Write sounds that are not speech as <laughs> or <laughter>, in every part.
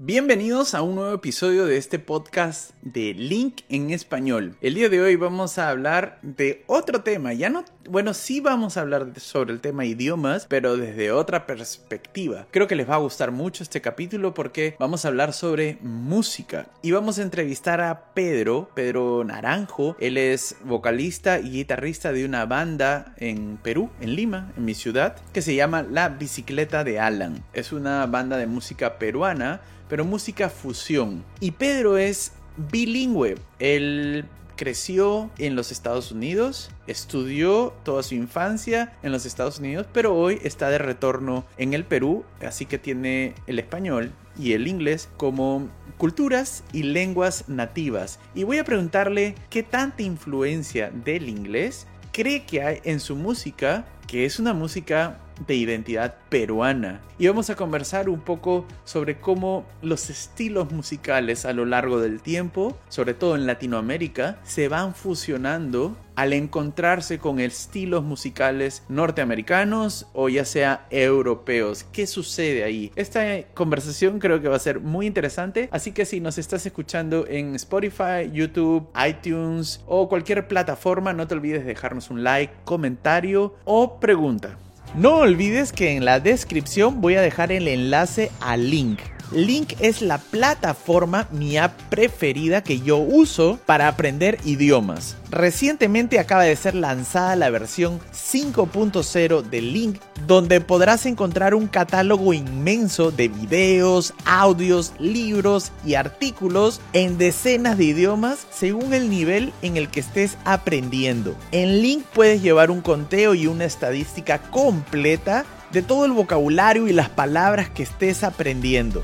Bienvenidos a un nuevo episodio de este podcast de Link en español. El día de hoy vamos a hablar de otro tema. Ya no, bueno, sí vamos a hablar sobre el tema idiomas, pero desde otra perspectiva. Creo que les va a gustar mucho este capítulo porque vamos a hablar sobre música y vamos a entrevistar a Pedro, Pedro Naranjo. Él es vocalista y guitarrista de una banda en Perú, en Lima, en mi ciudad, que se llama La Bicicleta de Alan. Es una banda de música peruana pero música fusión. Y Pedro es bilingüe. Él creció en los Estados Unidos, estudió toda su infancia en los Estados Unidos, pero hoy está de retorno en el Perú, así que tiene el español y el inglés como culturas y lenguas nativas. Y voy a preguntarle qué tanta influencia del inglés cree que hay en su música, que es una música de identidad peruana. Y vamos a conversar un poco sobre cómo los estilos musicales a lo largo del tiempo, sobre todo en Latinoamérica, se van fusionando al encontrarse con estilos musicales norteamericanos o ya sea europeos. ¿Qué sucede ahí? Esta conversación creo que va a ser muy interesante, así que si nos estás escuchando en Spotify, YouTube, iTunes o cualquier plataforma, no te olvides de dejarnos un like, comentario o pregunta. No olvides que en la descripción voy a dejar el enlace al link Link es la plataforma, mi app preferida que yo uso para aprender idiomas. Recientemente acaba de ser lanzada la versión 5.0 de Link, donde podrás encontrar un catálogo inmenso de videos, audios, libros y artículos en decenas de idiomas según el nivel en el que estés aprendiendo. En Link puedes llevar un conteo y una estadística completa de todo el vocabulario y las palabras que estés aprendiendo.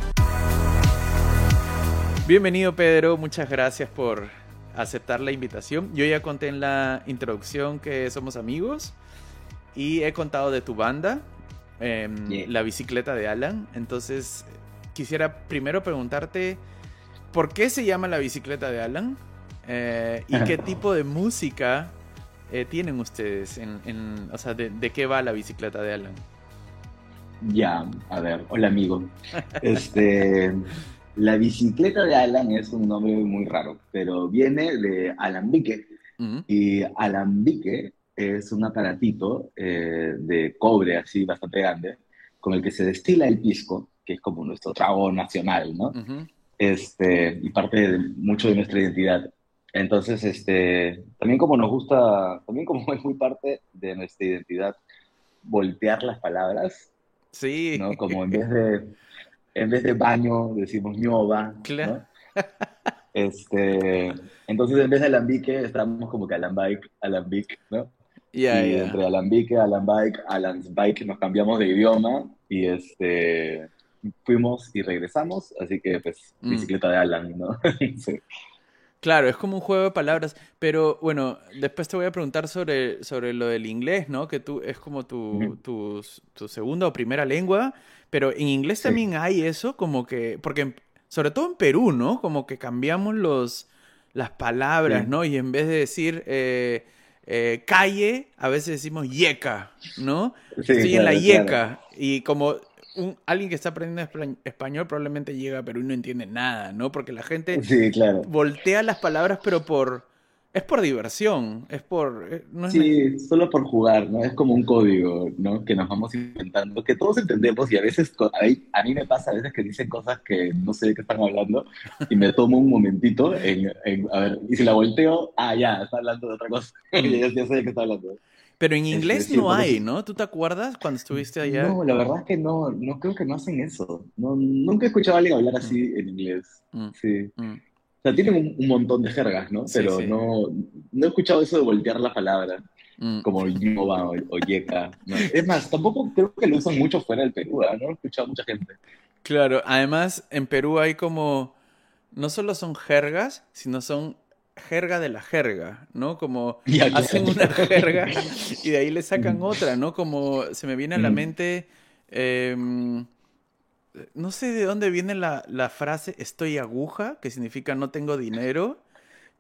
Bienvenido Pedro, muchas gracias por aceptar la invitación. Yo ya conté en la introducción que somos amigos y he contado de tu banda, em, La Bicicleta de Alan. Entonces quisiera primero preguntarte, ¿por qué se llama La Bicicleta de Alan? Eh, ¿Y qué tipo de música eh, tienen ustedes? En, o sea, de, ¿de qué va La Bicicleta de Alan? Ya, a ver, hola amigo. Este, la bicicleta de Alan es un nombre muy raro, pero viene de alambique. Y alambique es un aparatito eh, de cobre así bastante grande, con el que se destila el pisco, que es como nuestro trago nacional, ¿no? este, y parte de mucho de nuestra identidad. Entonces, este, también como nos gusta, también como <laughs> es muy parte de nuestra identidad voltear las palabras, Sí. ¿no? Como en vez de, en vez de baño decimos ñoba. Claro. Este, entonces en vez de alambique estamos como que alambic, alambic, ¿no? y entre alambique, alambic, alambic nos cambiamos de idioma y este fuimos y regresamos, así que pues mm. bicicleta de Alan, ¿no? <laughs> sí. Claro, es como un juego de palabras, pero bueno, después te voy a preguntar sobre, sobre lo del inglés, ¿no? Que tú es como tu, tu, segunda o primera lengua, pero en inglés también hay eso, como que, porque sobre todo en Perú, ¿no? Como que cambiamos los, las palabras, ¿no? Y en vez de decir eh, eh, calle, a veces decimos yeca, ¿no? Sí, en la yeca. Y como alguien que está aprendiendo español probablemente llega a Perú y no entiende nada, ¿no? Porque la gente voltea las palabras, pero por... Es por diversión, es por... Eh, sí, solo por jugar, ¿no? Es como un código, ¿no? Que nos vamos inventando, que todos entendemos y a veces, a mí, me pasa a veces que dicen cosas que no sé de qué están hablando y me tomo un momentito en, a ver, y si la volteo, ah, ya, está hablando de otra cosa, <laughs> ya, ya sé de qué está hablando. Pero en inglés no hay, ¿no? ¿Tú te acuerdas cuando estuviste allá? No, la verdad es que no, no creo que no hacen eso. No, nunca he escuchado a alguien hablar así mm. en inglés. Mm. Sí. Mm. O sea, tienen un, montón de jergas, ¿no? Pero No, no he escuchado eso de voltear la palabra, como yoba o, yeca. Es más, tampoco creo que lo usan mucho fuera del Perú, ¿no? No he escuchado a mucha gente. Claro, además en Perú hay como, no solo son jergas, sino son jerga de la jerga, ¿no? Como <laughs> hacen una jerga y de ahí le sacan otra, ¿no? Como se me viene a la mente, em, no sé de dónde viene la, frase estoy aguja, que significa no tengo dinero.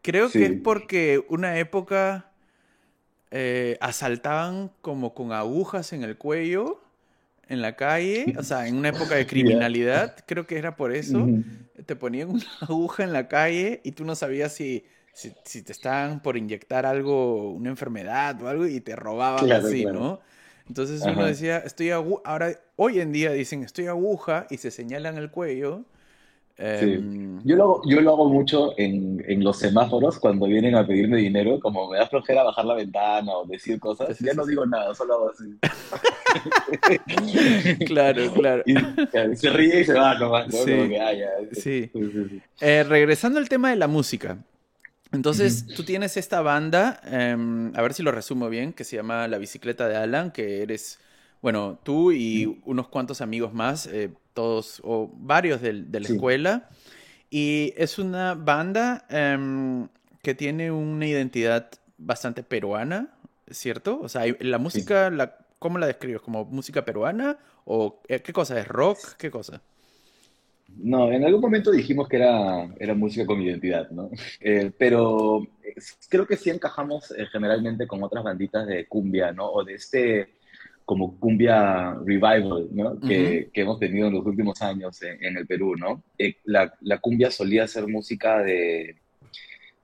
Creo que es porque una época eh, asaltaban como con agujas en el cuello en la calle, o sea, en una época de <laughs> criminalidad, creo que era por eso. Te ponían una <laughs> aguja en la calle y tú no sabías si, si, te estaban por inyectar algo, una enfermedad o algo, y te robaban así, ¿no? Entonces uno decía, estoy aguja, ahora, hoy en día dicen, estoy aguja, y se señalan el cuello, Em, yo, lo hago, yo lo hago mucho en, en, los semáforos cuando vienen a pedirme dinero, como me da flojera bajar la ventana o decir cosas, ya no digo nada, solo hago así. <laughs> claro, claro. Y, se ríe y se va nomás, ¿no? Sí. Eh, regresando al tema de la música. Entonces, tú tienes esta banda, em, a ver si lo resumo bien, que se llama La Bicicleta de Alan, que eres, bueno, tú y unos cuantos amigos más, eh, todos o varios de, la escuela. Y es una banda em, que tiene una identidad bastante peruana, ¿cierto? O sea, la música, la, ¿cómo la describes? ¿Como música peruana? ¿O eh, qué cosa es? ¿Rock? ¿Qué cosa? No, en algún momento dijimos que era, era música con identidad, ¿no? <laughs> Eh, pero eh, creo que sí encajamos generalmente con otras banditas de cumbia, ¿no? O de este como cumbia revival ¿no? que, que, hemos tenido en los últimos años en, el Perú. ¿no? Eh, la, la, cumbia solía ser música de,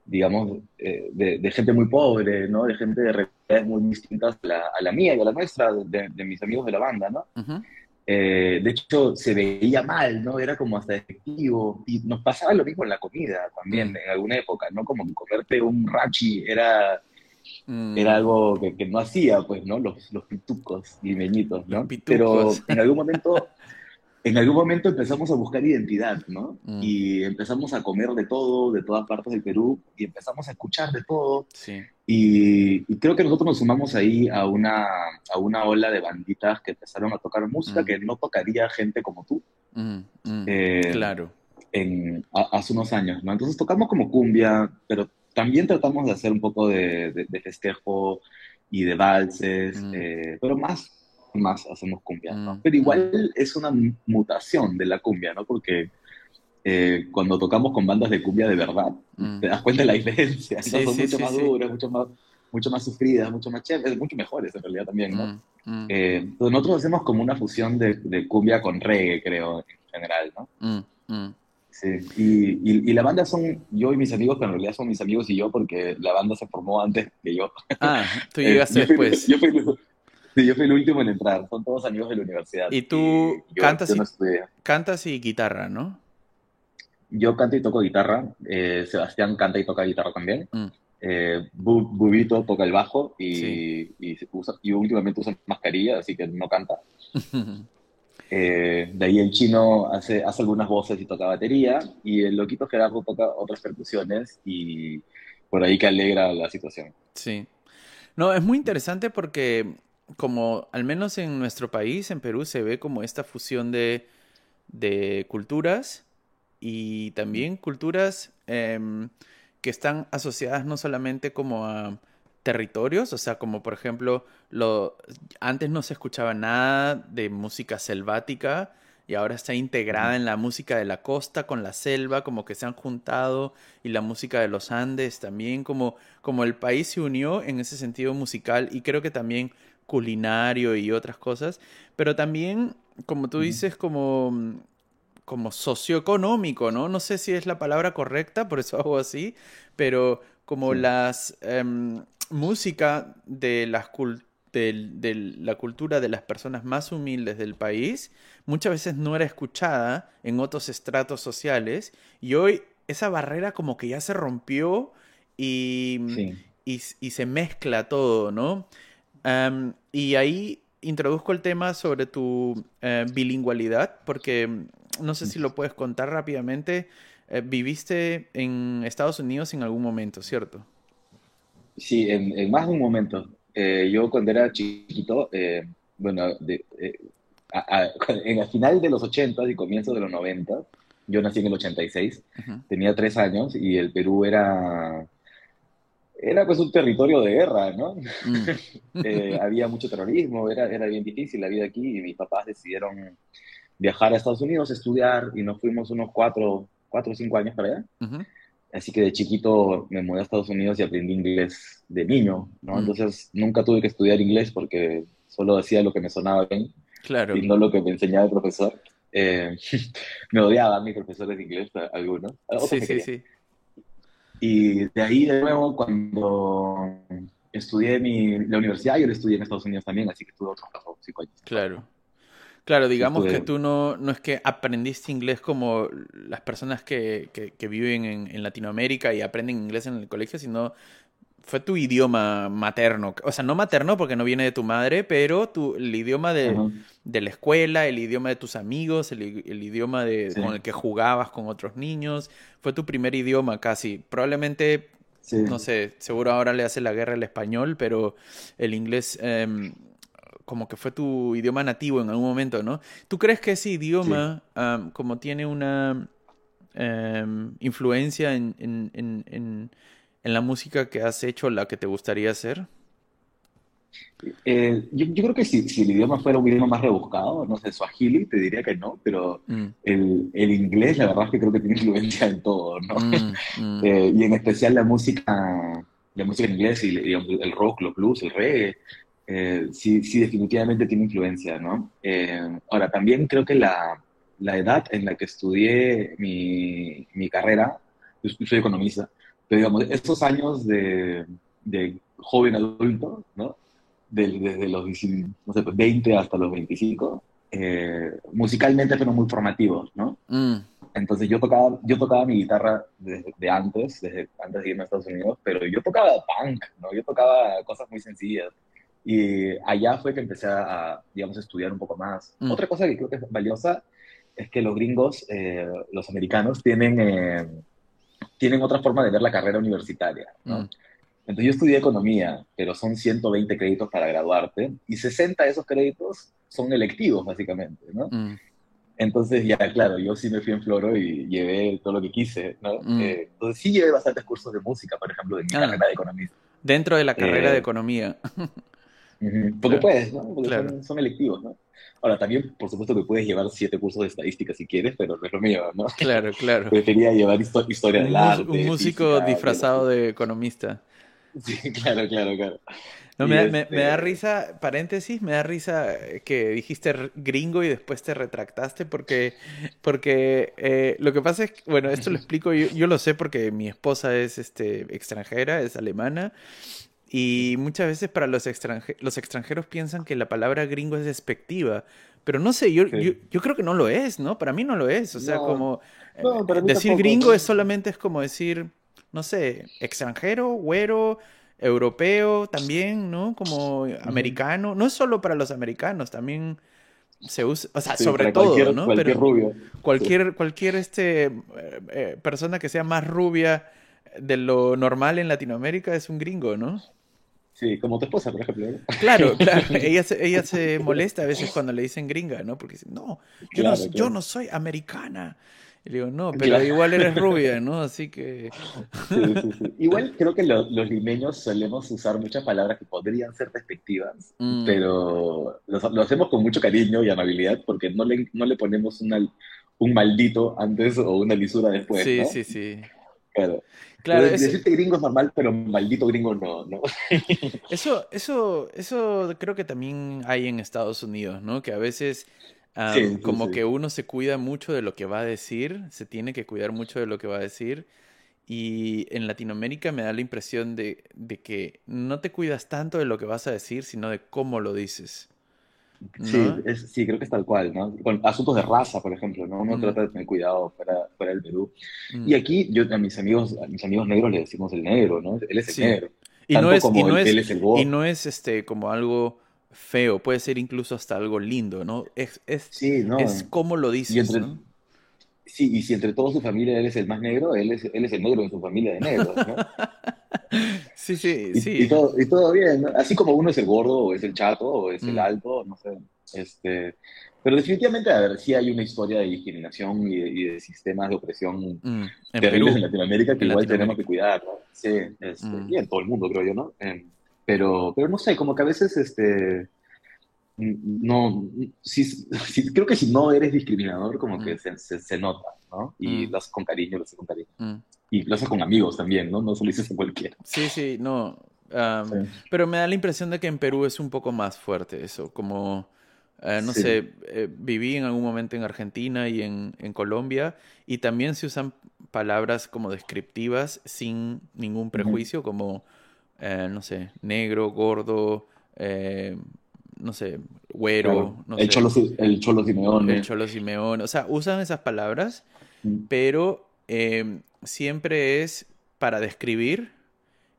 digamos, eh, de, de, gente muy pobre, ¿no? de gente de realidades muy distintas a la, a la mía y a la nuestra, de, de, mis amigos de la banda. ¿no? Eh, de hecho, se veía mal, ¿no? Era como hasta efectivo. Y nos pasaba lo mismo en la comida también, en alguna época, ¿no? Como comerte un rachi era Mm. Era algo que, no hacía, pues, ¿no? Los, los pitucos limeñitos, ¿no? Pero en algún momento, <laughs> en algún momento empezamos a buscar identidad, ¿no? Mm. Y empezamos a comer de todo, de todas partes del Perú, y empezamos a escuchar de todo. Sí. Y, creo que nosotros nos sumamos ahí a una, a una ola de banditas que empezaron a tocar música mm. que no tocaría gente como tú. Eh, claro. En, hace unos años, ¿no? Entonces tocamos como cumbia, pero también tratamos de hacer un poco de, festejo y de valses, mm. eh, pero más, más hacemos cumbia, ¿no? Mm. Pero igual es una mutación de la cumbia, ¿no? Porque eh, cuando tocamos con bandas de cumbia de verdad, mm. te das cuenta de la diferencia, Son mucho más duras, mucho más, mucho más sufridas, mucho más chéveres, mucho mejores en realidad también, ¿no? Eh, nosotros hacemos como una fusión de, de, cumbia con reggae, creo, en general, ¿no? Sí, y, y, la banda son yo y mis amigos, pero en realidad son mis amigos y yo porque la banda se formó antes que yo. Ah, tú <laughs> llegaste después. Yo fui, sí, yo fui el último en entrar, son todos amigos de la universidad. Y tú cantas, y, cantas y guitarra, ¿no? Yo canto y toco guitarra, eh, Sebastián canta y toca guitarra también. Mm. Eh, Bubito toca el bajo y, y, usa, y últimamente usa mascarilla, así que no canta. <laughs> Eh, de ahí el chino hace, hace algunas voces y toca batería, y el loquito Gerardo toca otras percusiones, y por ahí que alegra la situación. Sí. No, es muy interesante porque como al menos en nuestro país, en Perú, se ve como esta fusión de, de culturas y también culturas em, que están asociadas no solamente como a territorios, o sea, como por ejemplo, lo, antes no se escuchaba nada de música selvática y ahora está integrada en la música de la costa con la selva, como que se han juntado y la música de los Andes también, como, como el país se unió en ese sentido musical y creo que también culinario y otras cosas, pero también, como tú dices, como como socioeconómico, ¿no? No sé si es la palabra correcta, por eso hago así, pero como las em, música de, las de, la cultura de las personas más humildes del país muchas veces no era escuchada en otros estratos sociales y hoy esa barrera como que ya se rompió y, y, se mezcla todo, ¿no? Y ahí introduzco el tema sobre tu eh, bilingüalidad porque mm, no sé si lo puedes contar rápidamente. Eh, viviste en Estados Unidos en algún momento, ¿cierto? Sí, en, más de un momento. Eh, yo cuando era chiquito, eh, bueno, eh, <laughs> en el final de los 80 y comienzo de los 90, yo nací en el 86, tenía tres años y el Perú era, era pues un territorio de guerra, ¿no? Mm. <laughs> había mucho terrorismo, era, era bien difícil la vida aquí y mis papás decidieron viajar a Estados Unidos, estudiar y nos fuimos unos cuatro, cuatro o cinco años para allá. Así que de chiquito me mudé a Estados Unidos y aprendí inglés de niño, ¿no? Mm. Entonces nunca tuve que estudiar inglés porque solo decía lo que me sonaba bien. Claro. Y no lo que me enseñaba el profesor. Eh, <laughs> me odiaban mis profesores de inglés, algunos. Sí, sí, sí. Y de ahí, de nuevo, cuando estudié mi, la universidad, yo lo estudié en Estados Unidos también, así que estuve otros cinco años. Claro. Claro, digamos que tú no, no es que aprendiste inglés como las personas que, que, viven en, en, Latinoamérica y aprenden inglés en el colegio, sino fue tu idioma materno. O sea, no materno porque no viene de tu madre, pero tu, el idioma de, de la escuela, el idioma de tus amigos, el, el idioma de, con el que jugabas con otros niños. Fue tu primer idioma casi. Probablemente, no sé, seguro ahora le hace la guerra el español, pero el inglés... Em, como que fue tu idioma nativo en algún momento, ¿no? ¿Tú crees que ese idioma, como tiene una em, influencia en, en, en la música que has hecho la que te gustaría hacer? Eh, yo, creo que si, si, el idioma fuera un idioma más rebuscado, no sé, Swahili, te diría que no, pero mm. el, el, inglés, la verdad es que creo que tiene influencia en todo, ¿no? Mm, <laughs> mm. Eh, y en especial la música, la música en inglés, y digamos, el rock, los blues, el reggae, eh, sí, sí, definitivamente tiene influencia, ¿no? ahora, también creo que la, la, edad en la que estudié mi, mi carrera, yo soy economista, pero digamos, estos años de, de joven adulto, ¿no? desde los no sé, 20 hasta los 25, eh, musicalmente fueron muy formativos, ¿no? Mm. Entonces yo tocaba, yo tocaba mi guitarra desde antes, desde antes de irme a Estados Unidos, pero yo tocaba punk, ¿no? Yo tocaba cosas muy sencillas. Y allá fue que empecé a, digamos, estudiar un poco más. Mm. Otra cosa que creo que es valiosa es que los gringos, eh, los americanos, tienen eh, tienen otra forma de ver la carrera universitaria, ¿no? Mm. Entonces yo estudié economía, pero son 120 créditos para graduarte y 60 de esos créditos son electivos, básicamente, ¿no? Mm. Entonces ya, claro, yo sí me fui en floro y llevé todo lo que quise, ¿no? Mm. Eh, entonces sí llevé bastantes cursos de música, por ejemplo, de mi ah. carrera de economía. Dentro de la carrera de eh, economía. <laughs> Porque puedes, ¿no? Porque son, son, electivos, ¿no? Ahora, también, por supuesto, que puedes llevar siete cursos de estadística si quieres, pero no es lo mío, ¿no? Claro, claro. Prefería llevar historia del arte. Un músico disfrazado de economista. Sí, <laughs> claro, claro, claro. No, me, me, da este risa, paréntesis, me da risa que dijiste gringo y después te retractaste porque, porque eh, lo que pasa es que, bueno, esto lo <laughs> explico, yo, yo, lo sé porque mi esposa es este, extranjera, es alemana, y muchas veces para los, extranjeros, los extranjeros piensan que la palabra gringo es despectiva. Pero no sé, yo, yo, creo que no lo es, ¿no? Para mí no lo es. O sea, como eh, decir gringo es solamente es como decir, no sé, extranjero, güero, europeo también, ¿no? Como americano. No es solo para los americanos, también se usa, o sea, sobre todo, ¿no? Cualquier rubio. Cualquier, cualquier este, eh, eh, persona que sea más rubia de lo normal en Latinoamérica es un gringo, ¿no? Sí, como tu esposa, por ejemplo. Claro, <laughs> claro. Ella se, ella se molesta a veces cuando le dicen gringa, ¿no? Porque dice, no, yo, no, yo no soy americana. Y le digo, no, pero igual eres <laughs> rubia, ¿no? Así que... Sí, sí, sí. Igual creo que los limeños solemos usar muchas palabras que podrían ser despectivas, mm. pero lo, hacemos con mucho cariño y amabilidad porque no le, no le ponemos una, un maldito antes o una lisura después, Sí, ¿no? sí, sí. Claro. Claro, Decirte gringo es normal, pero maldito gringo no, ¿no? <laughs> Eso, eso, eso creo que también hay en Estados Unidos, ¿no? Que a veces como que uno se cuida mucho de lo que va a decir, se tiene que cuidar mucho de lo que va a decir. Y en Latinoamérica me da la impresión de, de que no te cuidas tanto de lo que vas a decir, sino de cómo lo dices. Sí, sí, creo que es tal cual, ¿no? Con asuntos de raza, por ejemplo, ¿no? Uno trata de tener cuidado fuera, fuera del Perú. Y aquí, yo a mis amigos, a mis amigos negros les decimos el negro, ¿no? Él es el negro. Y no es, y no es, y no es este, como algo feo, puede ser incluso hasta algo lindo, ¿no? Es, es, sí, no. es como lo dices, ¿no? Sí, y si entre toda su familia él es el más negro, él es, él es el negro en su familia de negros, ¿no? <laughs> <laughs> sí, sí, y, sí. Y todo, y todo bien, ¿no? Así como uno es el gordo, o es el chato, o es el mm. alto, no sé. Este, pero definitivamente, a ver, sí hay una historia de discriminación y de, sistemas de opresión mm. en terribles en Latinoamérica que igual tenemos que cuidar, ¿no? Sí, este, mm. y en todo el mundo, creo yo, ¿no? pero, pero no sé, como que a veces, este no, sí, creo que si no eres discriminador, como que mm. se, se, nota, ¿no? Y mm. lo haces con cariño, lo haces con cariño. Mm. Y lo haces con amigos también, ¿no? No solo dices a cualquiera. Sí, sí, no. Pero me da la impresión de que en Perú es un poco más fuerte eso, como Eh, no sé, eh, viví en algún momento en Argentina y en, en, Colombia y también se usan palabras como descriptivas sin ningún prejuicio, como, eh, no sé, negro, gordo, no sé, güero. No el, Cholo, el Cholo Simeone. El Cholo Simeone. O sea, usan esas palabras, pero siempre es para describir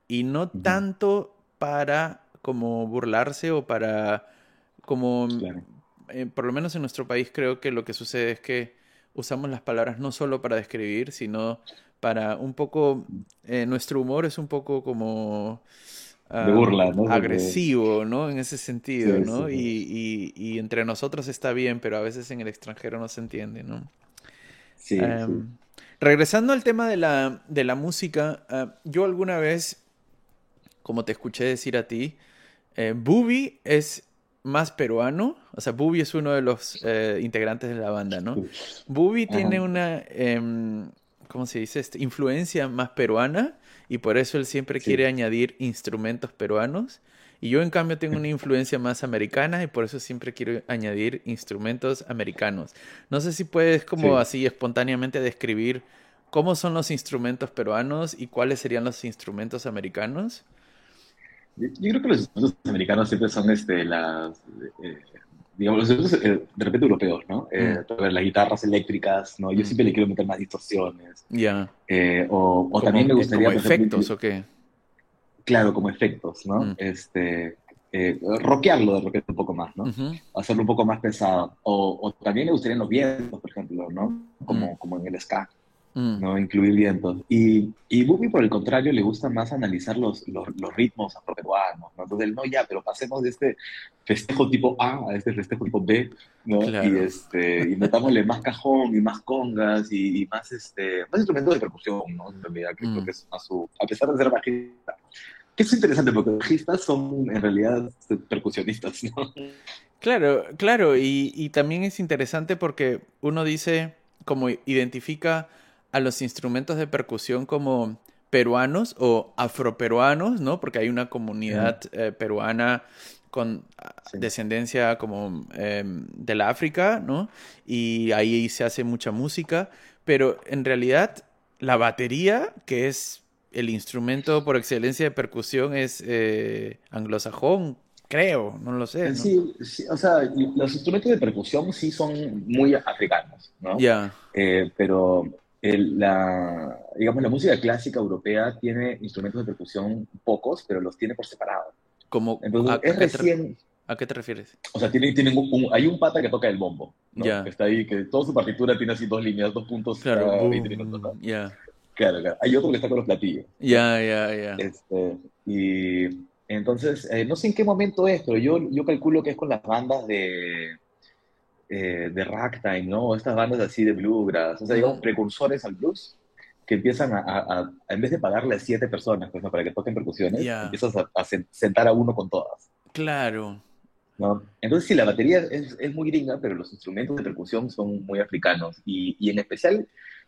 y no tanto para como burlarse o para como eh, por lo menos en nuestro país creo que lo que sucede es que usamos las palabras no solo para describir, sino para un poco, eh, nuestro humor es un poco como... de burla, ¿no? Agresivo, ¿no? En ese sentido, ¿no? Y, y, entre nosotros está bien, pero a veces en el extranjero no se entiende, ¿no? Sí. Em, regresando al tema de la, de la música, ah, yo alguna vez, como te escuché decir a ti, eh, Bubi es más peruano. O sea, Bubi es uno de los eh, integrantes de la banda, ¿no? Bubi tiene una, em, ¿cómo se dice? Este, influencia más peruana y por eso él siempre quiere añadir instrumentos peruanos. Y yo, en cambio, tengo una influencia más americana y por eso siempre quiero añadir instrumentos americanos. No sé si puedes, como así, espontáneamente describir cómo son los instrumentos peruanos y cuáles serían los instrumentos americanos. Yo, creo que los instrumentos americanos siempre son este, las, eh, digamos, eh, de repente europeos, ¿no? Eh, mm. Las guitarras eléctricas, ¿no? Yo mm. siempre le quiero meter más distorsiones. Ya. o, o también me gustaría... ¿Como efectos o qué? Claro, como efectos, ¿no? Mm. Este, rockearlo de repente un poco más, ¿no? Hacerlo un poco más pesado. O, o, también me gustaría los vientos, por ejemplo, ¿no? Como, como en el ska. Mm. ¿no? Incluir vientos. Y, y Bubi, por el contrario, le gusta más analizar los, los, los ritmos afroperuanos, ¿no? Entonces, él, no, ya, pero pasemos de este festejo tipo A a este festejo tipo B, ¿no? Y, este, y metámosle más cajón y más congas y, más, este, más instrumentos de percusión, ¿no? En realidad, creo mm. que es a su, a pesar de ser bajista, que es interesante porque bajistas son en realidad este, percusionistas, ¿no? Claro, claro, y, y también es interesante porque uno dice, como identifica a los instrumentos de percusión como peruanos o afroperuanos, ¿no? Porque hay una comunidad eh, peruana con ah, descendencia como em, de la África, ¿no? Y ahí se hace mucha música, pero en realidad la batería, que es el instrumento por excelencia de percusión, es eh, anglosajón, creo, no lo sé. Sí, o sea, los instrumentos de percusión sí son muy africanos, ¿no? Ya. Eh, pero la, digamos, la música clásica europea tiene instrumentos de percusión pocos, pero los tiene por separado. Como, Entonces, es recién... ¿A qué te refieres? O sea, tiene, tienen un, hay un pata que toca el bombo, ¿no? Que está ahí, que toda su partitura tiene así dos líneas, dos puntos claro, cada 20 minutos, ¿no? Claro, claro. Hay otro que está con los platillos. Ya, ya, ya. Este, y entonces, eh, no sé en qué momento es, pero yo, yo calculo que es con las bandas de, eh, de ragtime, ¿no? Estas bandas así de bluegrass, o sea, digamos, precursores al blues, que empiezan a, en vez de pagarle a siete personas pues, para que toquen percusiones, empiezas a, sentar a uno con todas. Claro. ¿no? Entonces, sí, la batería es, es, muy gringa, pero los instrumentos de percusión son muy africanos. Y, y, en especial,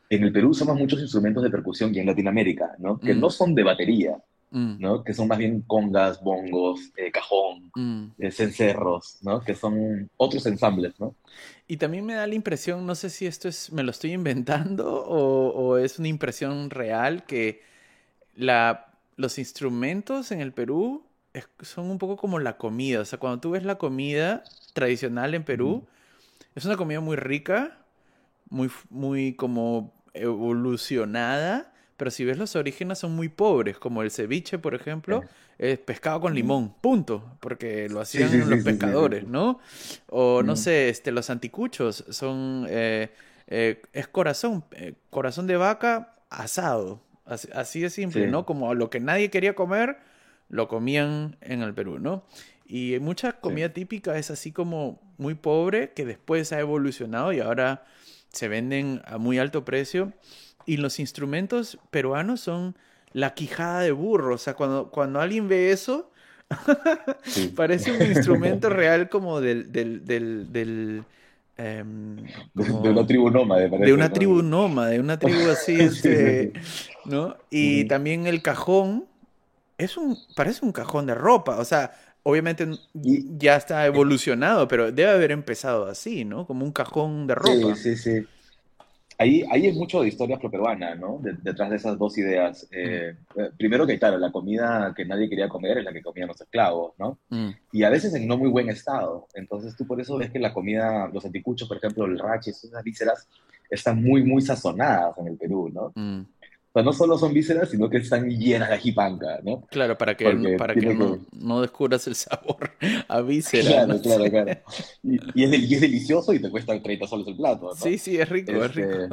en el Perú usamos muchos instrumentos de percusión y en Latinoamérica, ¿no? Que mm. no son de batería, Mm. ¿no? Que son más bien congas, bongos, eh, cajón, mm. eh, cencerros, ¿no? Que son otros ensambles, ¿no? Y también me da la impresión, no sé si esto es, me lo estoy inventando o, es una impresión real, que la, los instrumentos en el Perú son un poco como la comida. O sea, cuando tú ves la comida tradicional en Perú, es una comida muy rica, muy, muy como evolucionada pero si ves los orígenes son muy pobres, como el ceviche, por ejemplo, es pescado con limón, punto, porque lo hacían los pescadores, ¿no? O no sé, este, los anticuchos son, eh, eh, es corazón, eh, corazón de vaca asado, así, de simple, ¿no? Como lo que nadie quería comer, lo comían en el Perú, ¿no? Y mucha comida típica es así como muy pobre, que después ha evolucionado y ahora se venden a muy alto precio. Y los instrumentos peruanos son la quijada de burro. O sea, cuando, cuando alguien ve eso, <laughs> parece un instrumento <laughs> real como del... del, del, em, de una tribu nómade. de una tribu nómade, de una tribu así, este, ¿no? Y también el cajón es un, parece un cajón de ropa, o sea, obviamente ya está evolucionado, pero debe haber empezado así, ¿no? Como un cajón de ropa. Sí, sí, sí. Ahí, ahí es mucho de historia afroperuana, ¿no? detrás de esas dos ideas. Eh, mm. eh, primero que, claro, la comida que nadie quería comer es la que comían los esclavos, ¿no? Mm. Y a veces en no muy buen estado. Entonces tú por eso ves que la comida, los anticuchos, por ejemplo, el rachi, esas vísceras, están muy, muy sazonadas en el Perú, ¿no? Mm. O sea, no solo son vísceras, sino que están llenas de ajipanca, ¿no? Claro, para que, para que, no, descubras el sabor a vísceras. Claro, claro, claro. Y, es, y, es, delicioso y te cuesta 30 soles el plato, ¿no? Sí, sí, es rico, es este,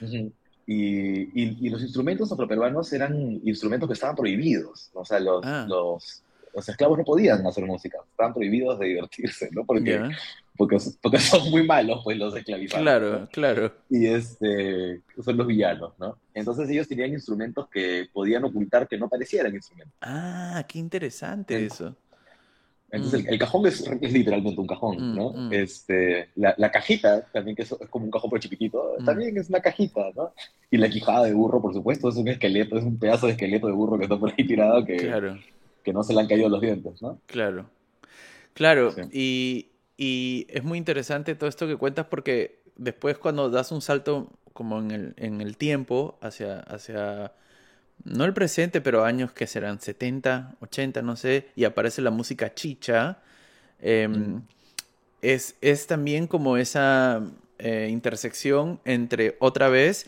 rico. Y, y, los instrumentos afroperuanos eran instrumentos que estaban prohibidos. O sea, los, ah. los, los, esclavos no podían hacer música, estaban prohibidos de divertirse, ¿no? Porque porque, porque son muy malos, pues los esclavizados. Claro, claro. Y este, son los villanos, ¿no? Entonces ellos tenían instrumentos que podían ocultar que no parecieran instrumentos. Ah, qué interesante eso. Entonces el, mm. cajón es, es, literalmente un cajón, mm, ¿no? Mm. Este, la, la, cajita, también que es, como un cajón pero chiquitito, también es una cajita, ¿no? Y la quijada de burro, por supuesto, es un esqueleto, es un pedazo de esqueleto de burro que está por ahí tirado que, claro. que no se le han caído los dientes, ¿no? Claro. Claro, y, y es muy interesante todo esto que cuentas porque después cuando das un salto como en el, en el tiempo hacia, hacia, no el presente, pero años que serán 70, 80, no sé, y aparece la música chicha, em, es, es, también como esa eh, intersección entre otra vez,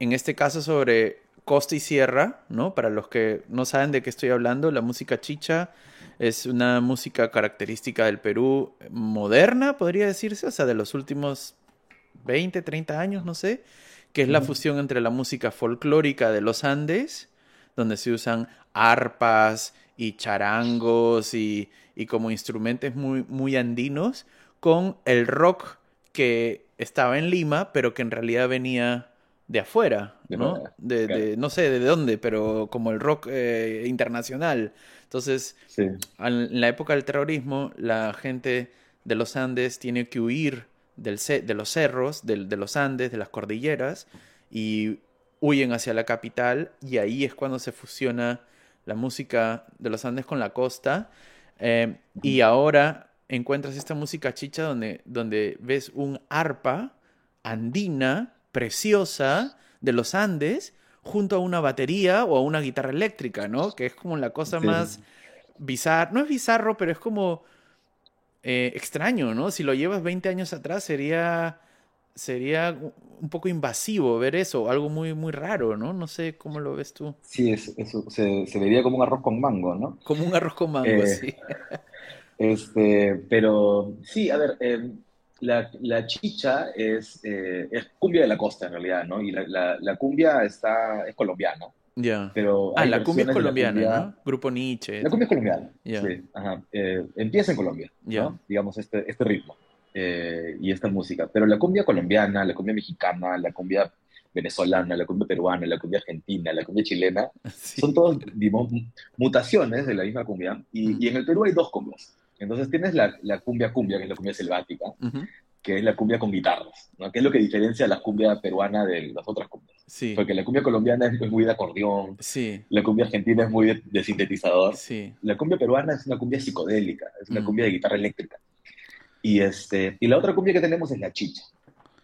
en este caso sobre costa y sierra, ¿no? Para los que no saben de qué estoy hablando, la música chicha es una música característica del Perú moderna, podría decirse, o sea, de los últimos 20, 30 años, no sé, que es la fusión entre la música folclórica de los Andes, donde se usan arpas y charangos y, como instrumentos muy, muy andinos, con el rock que estaba en Lima, pero que en realidad venía de afuera, ¿no? De, no sé de dónde, pero como el rock eh, internacional. Entonces, en la época del terrorismo, la gente de los Andes tiene que huir del, de los cerros, de, los Andes, de las cordilleras, y huyen hacia la capital, y ahí es cuando se fusiona la música de los Andes con la costa. Eh, y ahora encuentras esta música chicha donde, donde ves un arpa andina preciosa de los Andes junto a una batería o a una guitarra eléctrica, ¿no? Que es como la cosa más bizarra. No es bizarro, pero es como eh, extraño, ¿no? Si lo llevas 20 años atrás sería sería un poco invasivo ver eso, algo muy, muy raro, ¿no? No sé cómo lo ves tú. Sí, es, eso se, vería como un arroz con mango, ¿no? Como un arroz con mango, eh, sí. <laughs> Este, pero sí, a ver, eh, la, la chicha es, eh, es, cumbia de la costa en realidad, ¿no? Y la, la, cumbia está, es colombiana. Ya. Pero ah, la cumbia es colombiana, ¿no? Grupo Nietzsche. La cumbia es colombiana. Sí, ajá. Eh, empieza en Colombia, ¿no? Digamos, este, este ritmo eh, y esta música. Pero la cumbia colombiana, la cumbia mexicana, la cumbia venezolana, la cumbia peruana, la cumbia argentina, la cumbia chilena, <laughs> son todos, digamos, mutaciones de la misma cumbia. Y, mm. y en el Perú hay dos cumbias. Entonces tienes la, la, cumbia cumbia, que es la cumbia selvática, que es la cumbia con guitarras, ¿no? que es lo que diferencia la cumbia peruana de las otras cumbias. Sí. Porque la cumbia colombiana es, muy de acordeón, sí. la cumbia argentina es muy de, sintetizador, sí. la cumbia peruana es una cumbia psicodélica, es una mm. cumbia de guitarra eléctrica. Y, este, y la otra cumbia que tenemos es la chicha.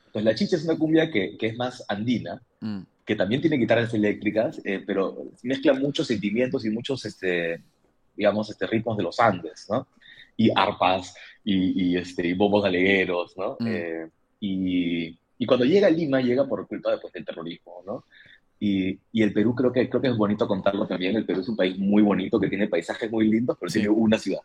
Entonces la chicha es una cumbia que, que es más andina, mm. que también tiene guitarras eléctricas, eh, pero mezcla muchos sentimientos y muchos, este, digamos, este, ritmos de los Andes, ¿no? Y arpas y, este, y bombos alegueros, ¿no? Mm. Eh, y, y, cuando llega a Lima, llega por culpa pues, del terrorismo, ¿no? Y, y, el Perú creo que, creo que es bonito contarlo también. El Perú es un país muy bonito, que tiene paisajes muy lindos, pero tiene una ciudad.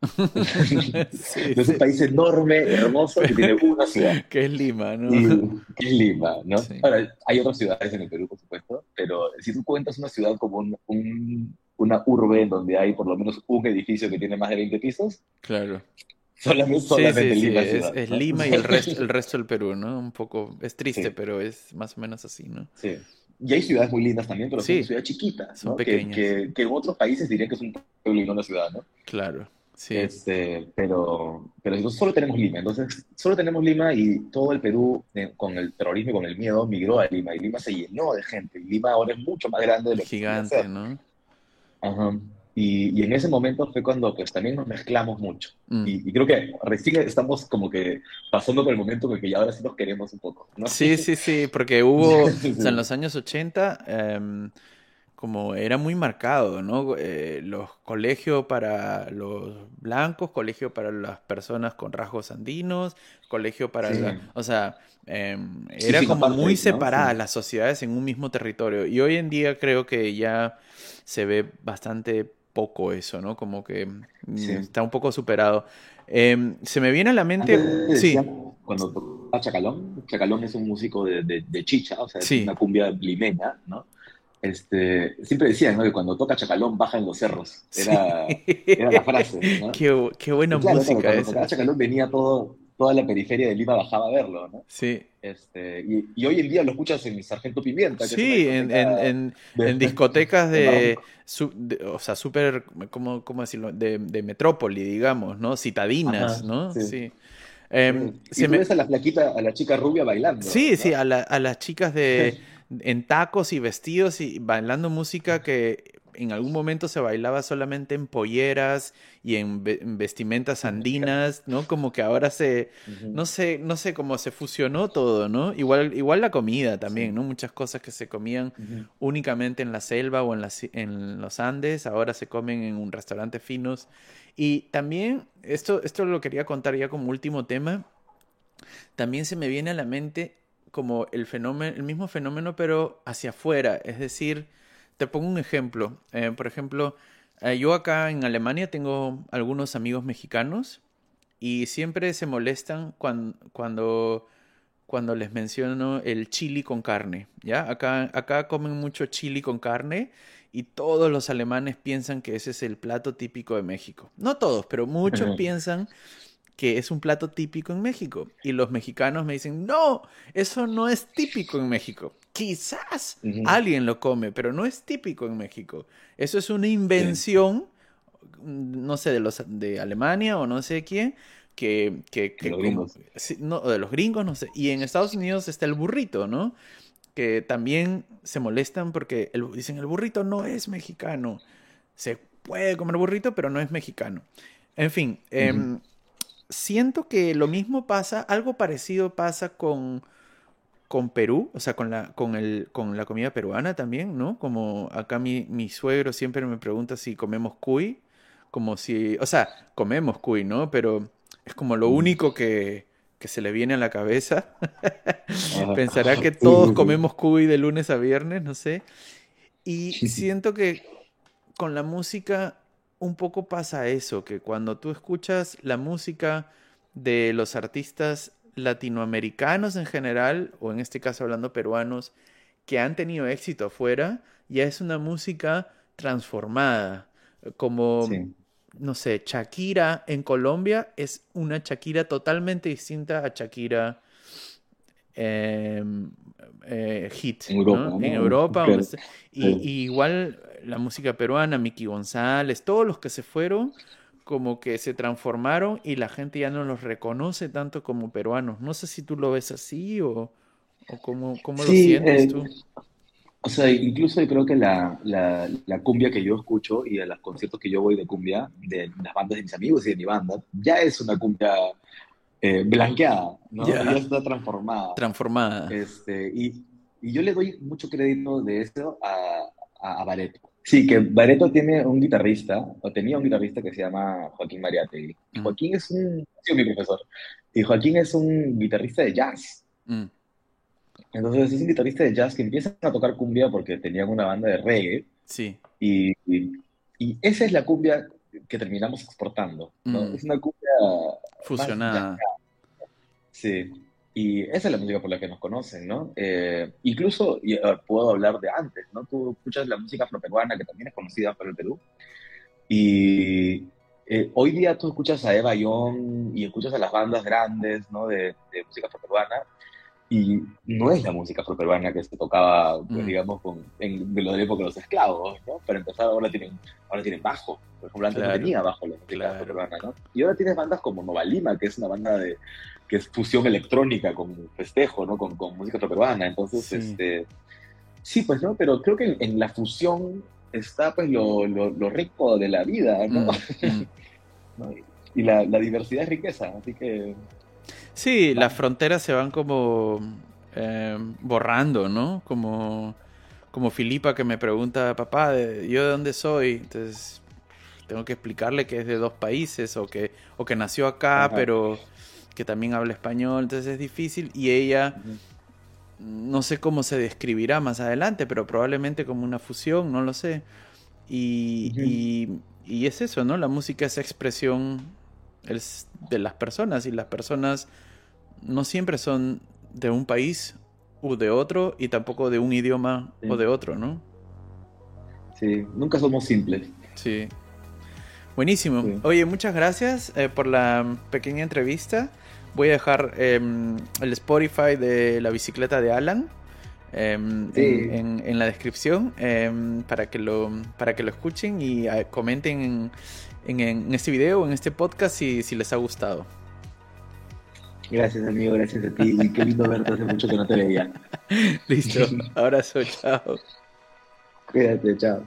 <laughs> es un país enorme, hermoso, que tiene <laughs> una ciudad. Que es Lima, ¿no? que es Lima, ¿no? Ahora, hay otras ciudades en el Perú, por supuesto, pero si tú cuentas una ciudad como un, un una urbe en donde hay por lo menos un edificio que tiene más de 20 pisos. Claro. Solamente, solamente Lima. es, Lima y el <laughs> resto, el resto del Perú, ¿no? Un poco, es triste, pero es más o menos así, ¿no? Sí. Y hay ciudades muy lindas también, pero son ciudades chiquitas, son pequeñas. Que, que, en otros países dirían que es un pueblo y no una ciudad, ¿no? Claro. Sí. Este, pero, pero solo tenemos Lima, entonces solo tenemos Lima y todo el Perú eh, con el terrorismo y con el miedo migró a Lima y Lima se llenó de gente y Lima ahora es mucho más grande de lo Gigante, ¿no? Ajá. Y, en ese momento fue cuando pues también nos mezclamos mucho. Mm. Y, creo que recién estamos como que pasando por el momento en que ya ahora sí nos queremos un poco. ¿no? Sí, sí, sí, porque hubo, <laughs> o sea, en los años 80, em, como era muy marcado, ¿no? Eh, los colegios para los blancos, colegio para las personas con rasgos andinos, colegio para... o sea, em, era como muy separada las sociedades en un mismo territorio. Y hoy en día creo que ya se ve bastante poco eso, ¿no? Como que mm, está un poco superado. Em, se me viene a la mente... sí. Cuando toca Chacalón, Chacalón es un músico de, de, chicha, o sea, es una cumbia limeña, ¿no? Este, siempre decían ¿no? que cuando toca Chacalón baja en los cerros. <laughs> Era, era la frase. ¿no? Qué, qué buena música cuando Tocaba Chacalón venía todo, toda la periferia de Lima bajaba a verlo, ¿no? Sí. Este, y, hoy en día lo escuchas en Sargento Pimienta. sí, en, en, en, discotecas de, o sea, súper, ¿cómo, ¿cómo, decirlo? De, de, metrópoli, digamos, ¿no? Citadinas, ¿no? Sí. Eh, y me... ves a la flaquita, a la chica rubia bailando. Sí, sí, a, la, a las chicas de <laughs> en tacos y vestidos y bailando música que en algún momento se bailaba solamente en polleras y en, vestimentas andinas, ¿no? Como que ahora se, no sé, no sé cómo se fusionó todo, ¿no? Igual, igual la comida también, ¿no? Muchas cosas que se comían únicamente en la selva o en, en los Andes, ahora se comen en un restaurante finos. Y también, esto, esto lo quería contar ya como último tema, también se me viene a la mente como el fenómeno, el mismo fenómeno, pero hacia afuera, es decir, te pongo un ejemplo. Eh, por ejemplo, eh, yo acá en Alemania tengo algunos amigos mexicanos y siempre se molestan cuando, cuando, cuando les menciono el chili con carne. ¿ya? Acá, acá comen mucho chili con carne y todos los alemanes piensan que ese es el plato típico de México. No todos, pero muchos piensan que es un plato típico en México. Y los mexicanos me dicen, no, eso no es típico en México. Quizás alguien lo come, pero no es típico en México. Eso es una invención, no sé, de los de Alemania o no sé quién, que, que, que no, de los gringos, no sé. Y en Estados Unidos está el burrito, ¿no? Que también se molestan porque dicen el burrito no es mexicano. Se puede comer burrito, pero no es mexicano. En fin, siento que lo mismo pasa, algo parecido pasa con, con Perú, o sea, con la, con, el, con la comida peruana también, ¿no? Como acá mi, mi suegro siempre me pregunta si comemos cuy, como si, o sea, comemos cuy, ¿no? Pero es como lo mm. único que, que se le viene a la cabeza. <laughs> Pensará que <laughs> todos comemos cuy de lunes a viernes, no sé. Y siento que con la música un poco pasa eso, que cuando tú escuchas la música de los artistas latinoamericanos en general, o en este caso hablando peruanos, que han tenido éxito afuera, ya es una música transformada, como, no sé, Shakira en Colombia es una Shakira totalmente distinta a Shakira em, eh, hit en Europa, y, igual la música peruana, Miki González, todos los que se fueron, como que se transformaron y la gente ya no los reconoce tanto como peruanos. No sé si tú lo ves así o, o cómo, cómo lo sientes eh, tú. O sea, incluso creo que la, la, la, cumbia que yo escucho y a los conciertos que yo voy de cumbia, de las bandas de mis amigos y de mi banda, ya es una cumbia eh, blanqueada, ¿no? Ya está transformada. Transformada. Este, y, y, yo le doy mucho crédito de eso a, a, a Bareto. Sí, que Bareto tiene un guitarrista, o tenía un guitarrista que se llama Joaquín Mariategui. Mm. Joaquín es un, sí, mi profesor, y Joaquín es un guitarrista de jazz. Mm. Entonces es un guitarrista de jazz que empieza a tocar cumbia porque tenían una banda de reggae. Sí. Y, y, esa es la cumbia que terminamos exportando. ¿no? Mm. Es una cumbia fusionada. Sí. Y esa es la música por la que nos conocen, ¿no? Eh, incluso eh, puedo hablar de antes, ¿no? Tú escuchas la música afroperuana, que también es conocida por el Perú, y eh, hoy día tú escuchas a Eva Young y escuchas a las bandas grandes, ¿no? De, de música afroperuana, y no es la música afroperuana que se tocaba, pues, mm. digamos, con, en, de lo de la época de los esclavos, ¿no? Para empezar, ahora tienen, ahora tienen bajo. Por ejemplo, antes no tenía bajo la música afroperuana, ¿no? Y ahora tienes bandas como Nova Lima, que es una banda de, que es fusión electrónica con festejo, ¿no? Con, con música afroperuana. Entonces, sí. este... Sí, pues, ¿no? Pero creo que en, la fusión está pues lo, lo, rico de la vida, ¿no? Mm, mm. <laughs> Y la, la, diversidad es riqueza, así que... Sí, las fronteras se van como eh, borrando, ¿no? Como, como Filipa que me pregunta, papá, ¿yo de dónde soy? Entonces tengo que explicarle que es de dos países o que, o que nació acá, pero que también habla español, entonces es difícil y ella no sé cómo se describirá más adelante, pero probablemente como una fusión, no lo sé. Y, y, es eso, ¿no? La música es expresión de las personas y las personas no siempre son de un país u de otro y tampoco de un idioma o de otro, ¿no? Sí, nunca somos simples. Sí. Buenísimo. Oye, muchas gracias eh, por la pequeña entrevista. Voy a dejar em, el Spotify de la bicicleta de Alan em, en, la descripción em, para, que lo, para que lo escuchen y ah, comenten en, este video o en este podcast si, si les ha gustado. Gracias, amigo, gracias a ti. Y qué lindo verte, hace mucho que no te veía. <laughs> Listo, <laughs> abrazo, chao. Cuídate, chao.